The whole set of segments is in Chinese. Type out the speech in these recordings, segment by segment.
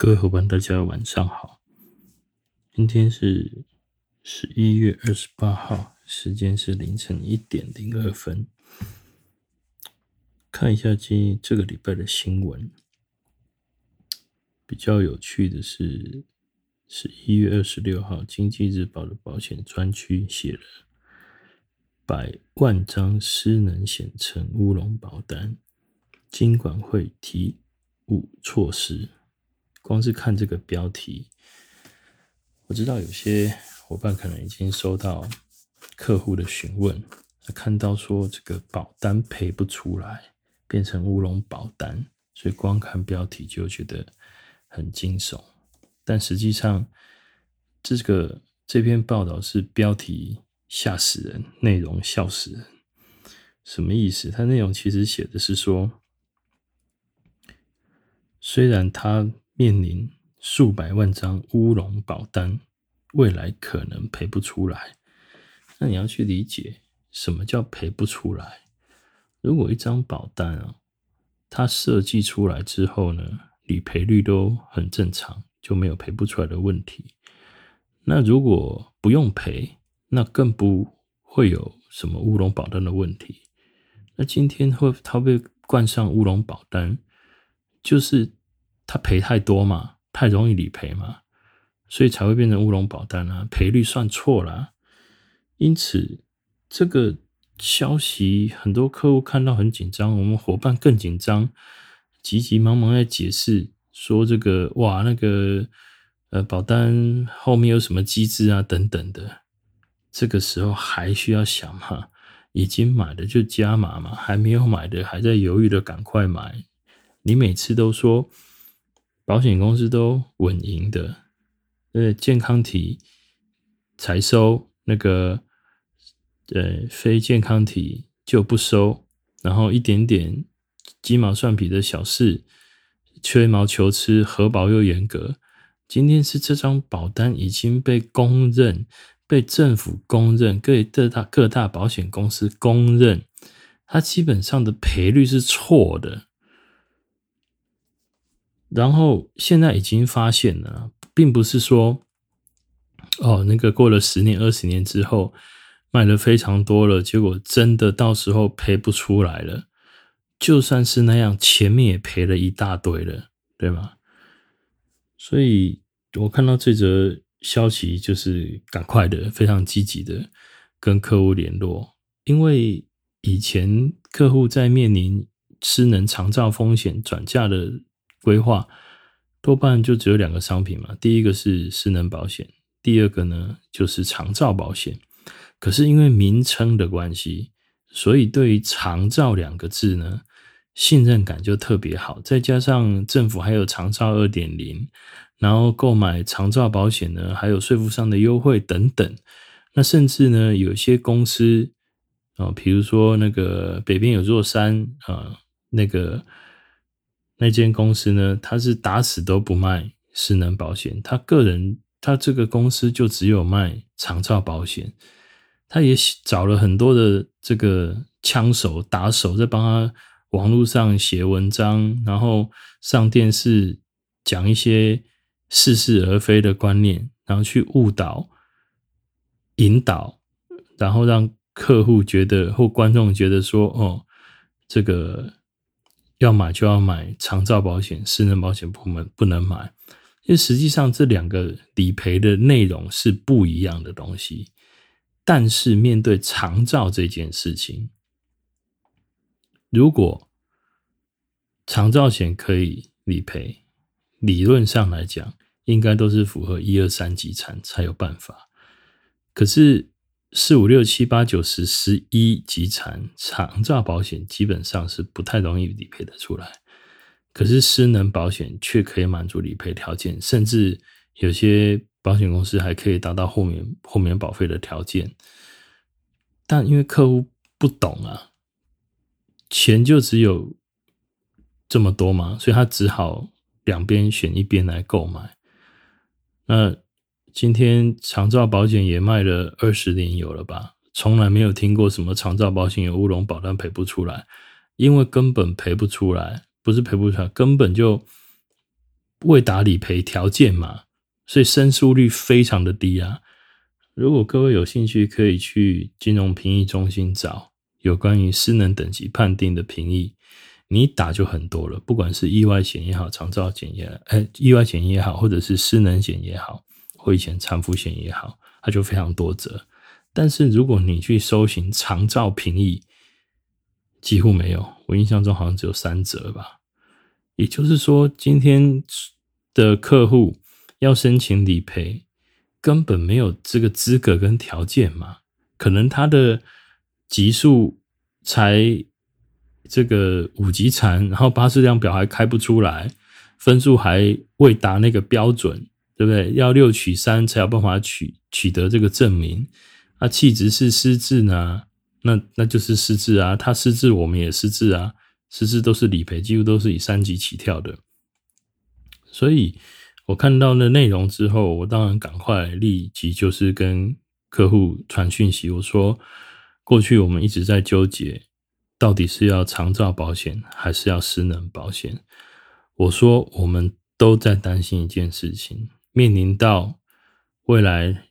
各位伙伴，大家晚上好。今天是十一月二十八号，时间是凌晨一点零二分。看一下今这个礼拜的新闻，比较有趣的是，十一月二十六号，《经济日报》的保险专区写了百万张失能险成乌龙保单，金管会提五措施。光是看这个标题，我知道有些伙伴可能已经收到客户的询问，看到说这个保单赔不出来，变成乌龙保单，所以光看标题就觉得很惊悚。但实际上，这个这篇报道是标题吓死人，内容笑死人。什么意思？它内容其实写的是说，虽然它面临数百万张乌龙保单，未来可能赔不出来。那你要去理解什么叫赔不出来？如果一张保单啊，它设计出来之后呢，理赔率都很正常，就没有赔不出来的问题。那如果不用赔，那更不会有什么乌龙保单的问题。那今天会它被冠上乌龙保单，就是。他赔太多嘛，太容易理赔嘛，所以才会变成乌龙保单啊，赔率算错了。因此，这个消息很多客户看到很紧张，我们伙伴更紧张，急急忙忙在解释说这个哇，那个呃保单后面有什么机制啊等等的。这个时候还需要想吗？已经买的就加码嘛，还没有买的还在犹豫的赶快买。你每次都说。保险公司都稳赢的，呃，健康体才收那个，呃，非健康体就不收，然后一点点鸡毛蒜皮的小事，吹毛求疵，核保又严格。今天是这张保单已经被公认，被政府公认，各各大各大保险公司公认，它基本上的赔率是错的。然后现在已经发现了，并不是说，哦，那个过了十年、二十年之后卖了非常多了，结果真的到时候赔不出来了。就算是那样，前面也赔了一大堆了，对吗？所以我看到这则消息，就是赶快的、非常积极的跟客户联络，因为以前客户在面临失能长照风险转嫁的。规划多半就只有两个商品嘛，第一个是失能保险，第二个呢就是长照保险。可是因为名称的关系，所以对于长照两个字呢，信任感就特别好。再加上政府还有长照二点零，然后购买长照保险呢，还有税负上的优惠等等。那甚至呢，有些公司啊，比如说那个北边有座山啊，那个。那间公司呢，他是打死都不卖失能保险，他个人他这个公司就只有卖长照保险，他也找了很多的这个枪手打手在帮他网络上写文章，然后上电视讲一些似是而非的观念，然后去误导、引导，然后让客户觉得或观众觉得说，哦，这个。要买就要买长照保险，私人保险部门不能买，因为实际上这两个理赔的内容是不一样的东西。但是面对长照这件事情，如果长照险可以理赔，理论上来讲，应该都是符合一二三级残才有办法。可是。四五六七八九十十一级残长照保险基本上是不太容易理赔的出来，可是失能保险却可以满足理赔条件，甚至有些保险公司还可以达到后面后面保费的条件。但因为客户不懂啊，钱就只有这么多嘛，所以他只好两边选一边来购买。那。今天长照保险也卖了二十年有了吧？从来没有听过什么长照保险有乌龙保单赔不出来，因为根本赔不出来，不是赔不出来，根本就未达理赔条件嘛，所以申诉率非常的低啊。如果各位有兴趣，可以去金融评议中心找有关于失能等级判定的评议，你打就很多了。不管是意外险也好，长照险也，哎，意外险也好，或者是失能险也好，或以前残废险也好，它就非常多折。但是如果你去搜寻长照评议，几乎没有，我印象中好像只有三折吧。也就是说，今天的客户要申请理赔。根本没有这个资格跟条件嘛，可能他的级数才这个五级残，然后巴士量表还开不出来，分数还未达那个标准，对不对？要六取三才有办法取取得这个证明。那气质是失智呢？那那就是失智啊，他失智我们也失智啊，失智都是理赔，几乎都是以三级起跳的，所以。我看到那内容之后，我当然赶快立即就是跟客户传讯息，我说过去我们一直在纠结，到底是要长照保险还是要失能保险。我说我们都在担心一件事情，面临到未来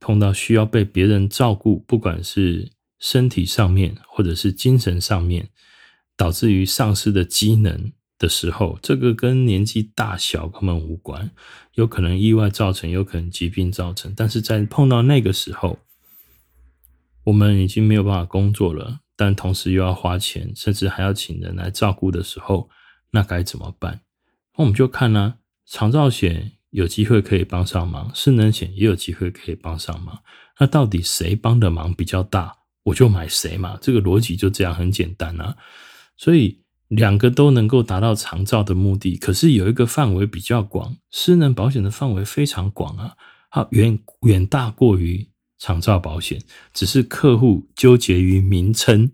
碰到需要被别人照顾，不管是身体上面或者是精神上面，导致于丧失的机能。的时候，这个跟年纪大小根本无关，有可能意外造成，有可能疾病造成。但是在碰到那个时候，我们已经没有办法工作了，但同时又要花钱，甚至还要请人来照顾的时候，那该怎么办？那我们就看呢、啊，长照险有机会可以帮上忙，失能险也有机会可以帮上忙。那到底谁帮的忙比较大，我就买谁嘛。这个逻辑就这样很简单啊，所以。两个都能够达到长照的目的，可是有一个范围比较广，失能保险的范围非常广啊，它远远大过于长照保险，只是客户纠结于名称，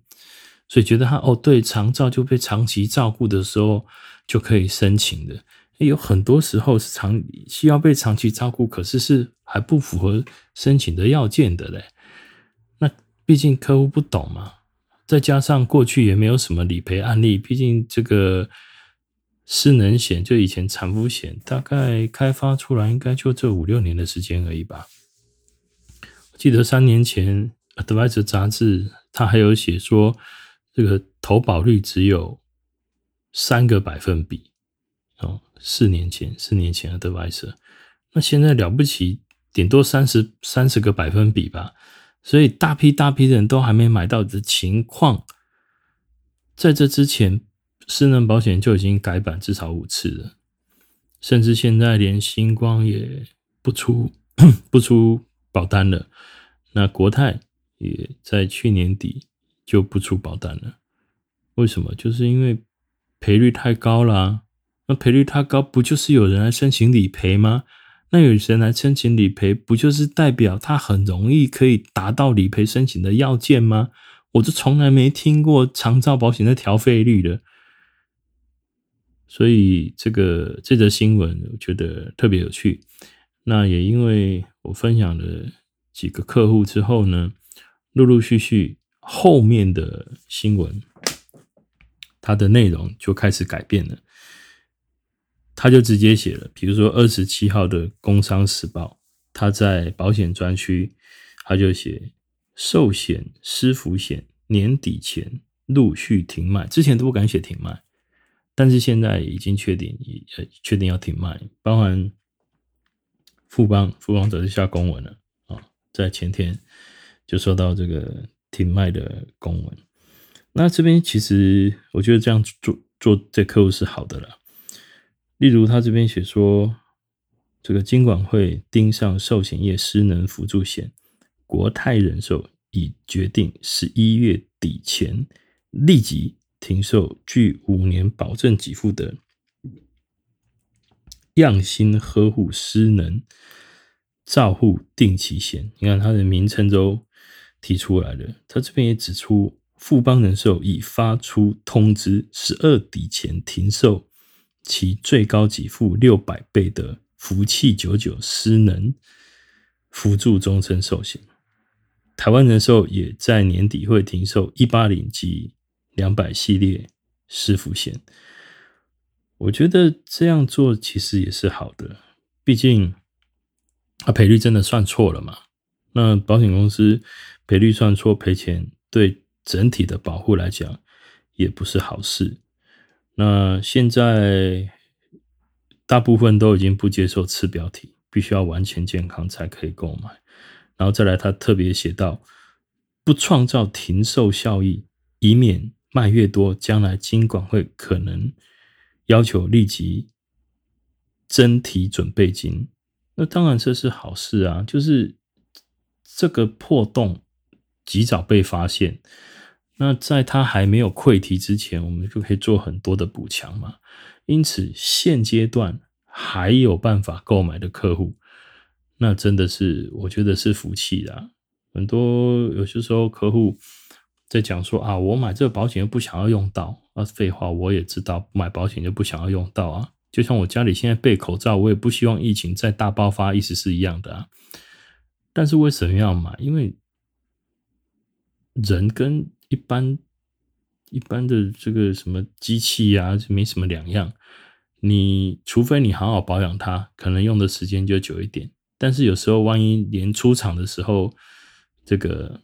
所以觉得他哦，对，长照就被长期照顾的时候就可以申请的，有很多时候是长需要被长期照顾，可是是还不符合申请的要件的嘞，那毕竟客户不懂嘛。再加上过去也没有什么理赔案例，毕竟这个失能险就以前产妇险，大概开发出来应该就这五六年的时间而已吧。我记得三年前《Advisor》杂志它还有写说，这个投保率只有三个百分比哦。四年前，四年前《Advisor》，那现在了不起，顶多三十三十个百分比吧。所以大批大批的人都还没买到的情况，在这之前，失能保险就已经改版至少五次了，甚至现在连星光也不出 不出保单了。那国泰也在去年底就不出保单了。为什么？就是因为赔率太高了。那赔率太高，不就是有人来申请理赔吗？那有人来申请理赔，不就是代表他很容易可以达到理赔申请的要件吗？我就从来没听过长照保险的调费率的，所以这个这则新闻我觉得特别有趣。那也因为我分享了几个客户之后呢，陆陆续续后面的新闻，它的内容就开始改变了。他就直接写了，比如说二十七号的《工商时报》，他在保险专区，他就写寿险、失福险年底前陆续停卖，之前都不敢写停卖，但是现在已经确定，呃，确定要停卖，包含富邦，富邦则是下公文了啊，在前天就收到这个停卖的公文。那这边其实我觉得这样做做对客户是好的了。例如，他这边写说，这个金管会盯上寿险业失能辅助险，国泰人寿已决定十一月底前立即停售具五年保证给付的样新呵护失能照护定期险。你看，它的名称都提出来了。他这边也指出，富邦人寿已发出通知，十二底前停售。其最高给付六百倍的福气九九失能辅助终身寿险，台湾人寿也在年底会停售一八零及两百系列失福险。我觉得这样做其实也是好的，毕竟他赔率真的算错了嘛。那保险公司赔率算错赔钱，对整体的保护来讲也不是好事。那现在大部分都已经不接受次标题，必须要完全健康才可以购买。然后再来，他特别写到，不创造停售效益，以免卖越多，将来金管会可能要求立即增提准备金。那当然这是好事啊，就是这个破洞及早被发现，那在他还没有溃堤之前，我们就可以做很多的补强嘛。因此现阶段还有办法购买的客户。那真的是，我觉得是福气啦。很多有些时候客户在讲说啊，我买这个保险又不想要用到啊，废话，我也知道买保险就不想要用到啊。就像我家里现在备口罩，我也不希望疫情再大爆发，意思是一样的啊。但是为什么要买？因为人跟一般一般的这个什么机器啊，没什么两样。你除非你好好保养它，可能用的时间就久一点。但是有时候，万一连出厂的时候，这个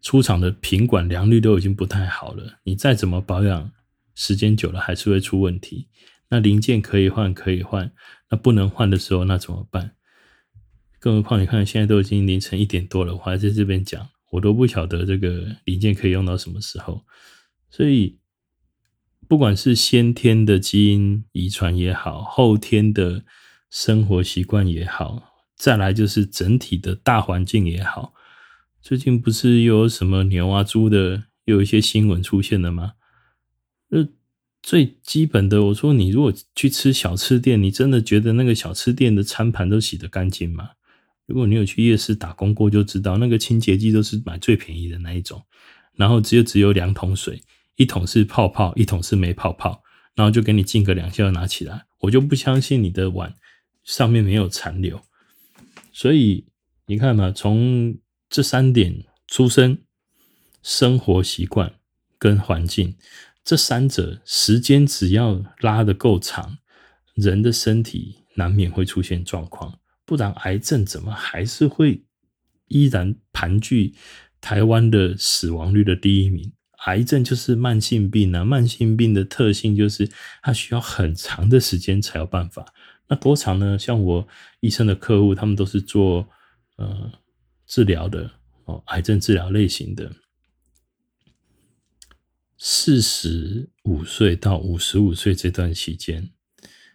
出厂的品管良率都已经不太好了，你再怎么保养，时间久了还是会出问题。那零件可以换，可以换，那不能换的时候，那怎么办？更何况你看，现在都已经凌晨一点多了，我还在这边讲，我都不晓得这个零件可以用到什么时候。所以，不管是先天的基因遗传也好，后天的。生活习惯也好，再来就是整体的大环境也好。最近不是又有什么牛啊、猪的，又有一些新闻出现了吗？呃，最基本的，我说你如果去吃小吃店，你真的觉得那个小吃店的餐盘都洗得干净吗？如果你有去夜市打工过，就知道那个清洁剂都是买最便宜的那一种，然后只有只有两桶水，一桶是泡泡，一桶是没泡泡，然后就给你浸个两下拿起来，我就不相信你的碗。上面没有残留，所以你看嘛，从这三点：出生、生活习惯跟环境这三者，时间只要拉得够长，人的身体难免会出现状况，不然癌症怎么还是会依然盘踞台湾的死亡率的第一名？癌症就是慢性病啊，慢性病的特性就是它需要很长的时间才有办法。那多长呢？像我医生的客户，他们都是做呃治疗的哦，癌症治疗类型的。四十五岁到五十五岁这段期间，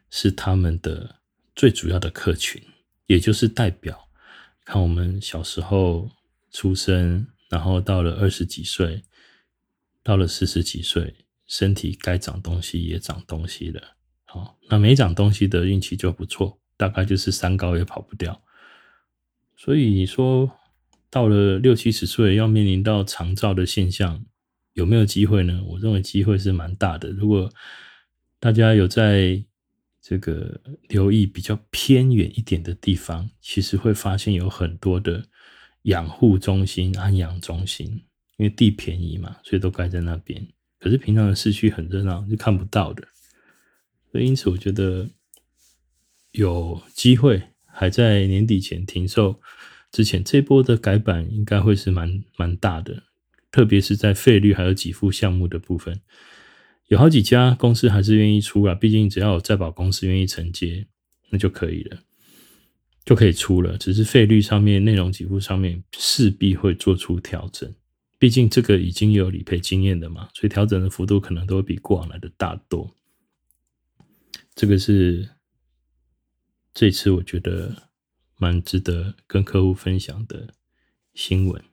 是他们的最主要的客群，也就是代表，看我们小时候出生，然后到了二十几岁，到了四十几岁，身体该长东西也长东西了。好，那没长东西的运气就不错，大概就是三高也跑不掉。所以你说到了六七十岁要面临到长照的现象，有没有机会呢？我认为机会是蛮大的。如果大家有在这个留意比较偏远一点的地方，其实会发现有很多的养护中心、安养中心，因为地便宜嘛，所以都盖在那边。可是平常的市区很热闹，是看不到的。所以，因此我觉得有机会还在年底前停售之前，这波的改版应该会是蛮蛮大的，特别是在费率还有给付项目的部分，有好几家公司还是愿意出啊。毕竟只要有再保公司愿意承接，那就可以了，就可以出了。只是费率上面、内容给付上面势必会做出调整，毕竟这个已经有理赔经验的嘛，所以调整的幅度可能都会比过往来的大多。这个是这次我觉得蛮值得跟客户分享的新闻。